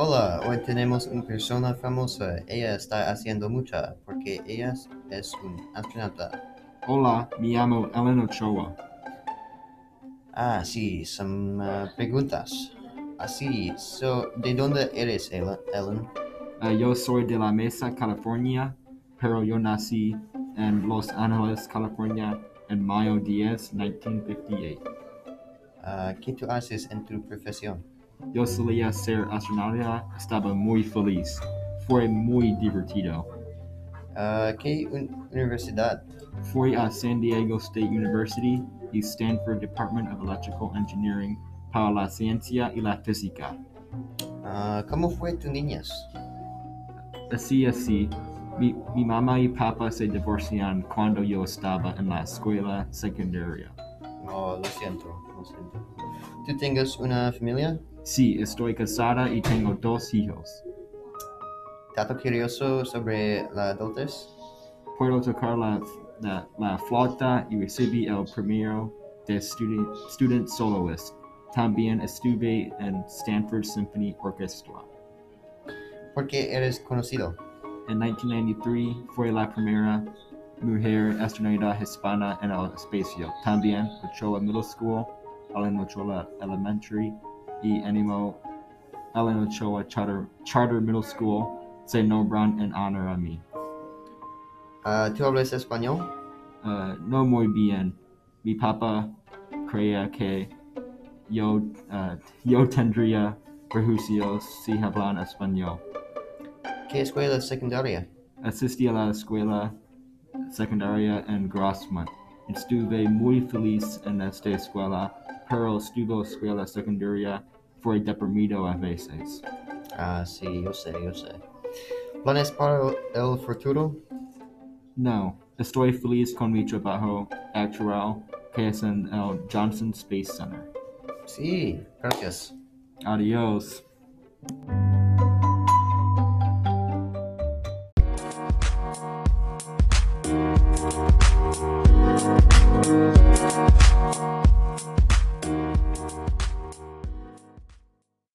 Hola, hoy tenemos una persona famosa. Ella está haciendo mucha porque ella es un astronauta. Hola, me llamo Ellen Ochoa. Ah, sí, son uh, preguntas. Así, so, ¿de dónde eres, Ellen? Uh, yo soy de la Mesa, California, pero yo nací en Los Ángeles, California, en mayo 10, 1958. Ah, ¿Qué tú haces en tu profesión? Yo solía ser astronauta, estaba muy feliz. Fue muy divertido. Ah, ¿Qué un- universidad? Fui a San Diego State University y Stanford Department of Electrical Engineering para la ciencia y la física. Ah, ¿Cómo fue tu niñez? Así así, mi, mi mamá y papá se divorciaron cuando yo estaba en la escuela secundaria. Oh, lo siento, lo siento. ¿Tú tengas una familia? Sí, estoy casada y tengo dos hijos. ¿Dato curioso sobre la adultez? Puedo tocar la, la, la flauta y recibí el premio de student, student soloist. También estuve en Stanford Symphony Orchestra. ¿Por qué eres conocido? En 1993 fue la primera mujer astronauta hispana en el espacio. También Ochoa Middle School, Ochoa Elementary y Animo Ellen Ochoa Charter, Charter Middle School se nombran en honor a mí. Ah, ¿Tú hablas español? Uh, no muy bien. Mi papá creía que yo, uh, yo tendría prejuicios si hablan español. ¿Qué escuela secundaria? Asistí a la escuela secundaria en Grossmont. Estuve muy feliz en esta escuela, pero estuvo escuela secundaria fue deprimido a veces. Ah, sí, yo sé, yo sé. ¿Planes para el futuro? No, estoy feliz con mi trabajo actual, que es en el Johnson Space Center. Sí, gracias. Adiós.